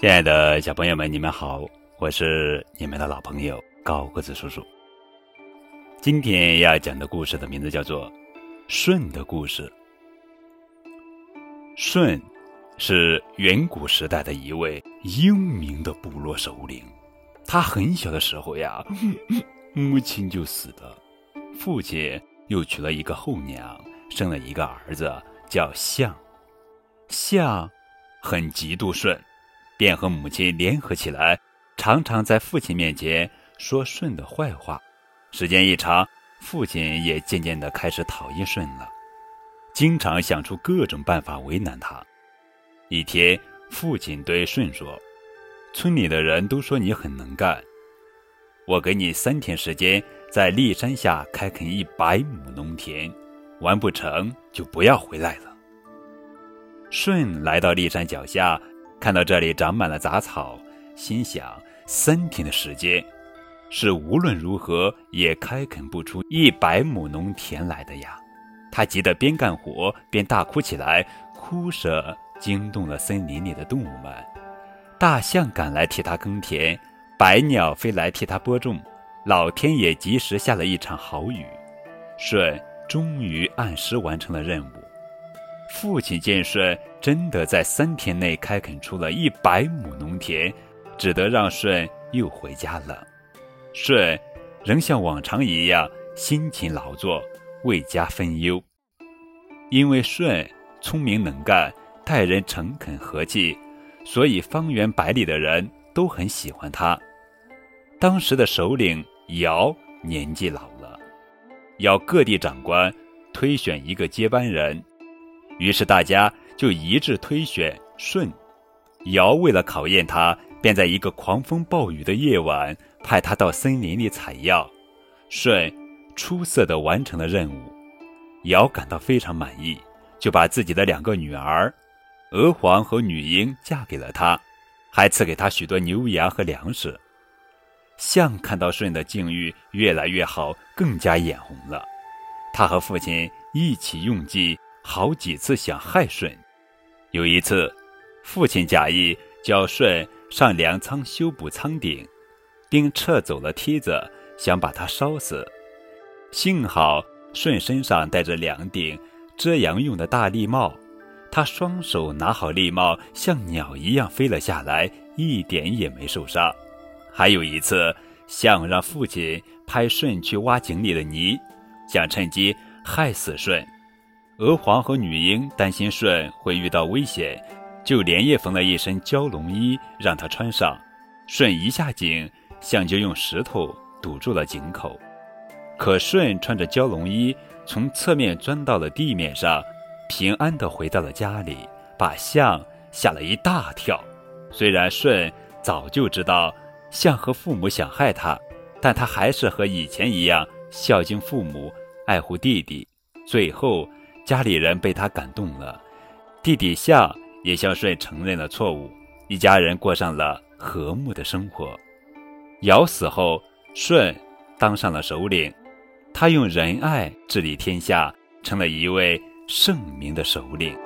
亲爱的小朋友们，你们好，我是你们的老朋友高个子叔叔。今天要讲的故事的名字叫做《舜的故事》。舜是远古时代的一位英明的部落首领。他很小的时候呀，母亲就死了，父亲又娶了一个后娘，生了一个儿子，叫象。象很嫉妒舜。便和母亲联合起来，常常在父亲面前说舜的坏话。时间一长，父亲也渐渐的开始讨厌舜了，经常想出各种办法为难他。一天，父亲对舜说：“村里的人都说你很能干，我给你三天时间，在骊山下开垦一百亩农田，完不成就不要回来了。”舜来到骊山脚下。看到这里长满了杂草，心想：三天的时间，是无论如何也开垦不出一百亩农田来的呀！他急得边干活边大哭起来，哭声惊动了森林里的动物们。大象赶来替他耕田，百鸟飞来替他播种，老天也及时下了一场好雨，舜终于按时完成了任务。父亲见舜真的在三天内开垦出了一百亩农田，只得让舜又回家了。舜仍像往常一样辛勤劳作，为家分忧。因为舜聪明能干，待人诚恳和气，所以方圆百里的人都很喜欢他。当时的首领尧年纪老了，要各地长官推选一个接班人。于是大家就一致推选舜。尧为了考验他，便在一个狂风暴雨的夜晚派他到森林里采药。舜出色的完成了任务，尧感到非常满意，就把自己的两个女儿娥皇和女英嫁给了他，还赐给他许多牛羊和粮食。象看到舜的境遇越来越好，更加眼红了。他和父亲一起用计。好几次想害舜，有一次，父亲假意叫舜上粮仓修补仓顶，并撤走了梯子，想把他烧死。幸好舜身上戴着两顶遮阳用的大笠帽，他双手拿好笠帽，像鸟一样飞了下来，一点也没受伤。还有一次，象让父亲派舜去挖井里的泥，想趁机害死舜。娥皇和女英担心舜会遇到危险，就连夜缝了一身蛟龙衣让他穿上。舜一下井，象就用石头堵住了井口。可舜穿着蛟龙衣，从侧面钻到了地面上，平安地回到了家里，把象吓了一大跳。虽然舜早就知道象和父母想害他，但他还是和以前一样孝敬父母，爱护弟弟。最后。家里人被他感动了，弟弟夏也向舜承认了错误，一家人过上了和睦的生活。尧死后，舜当上了首领，他用仁爱治理天下，成了一位圣明的首领。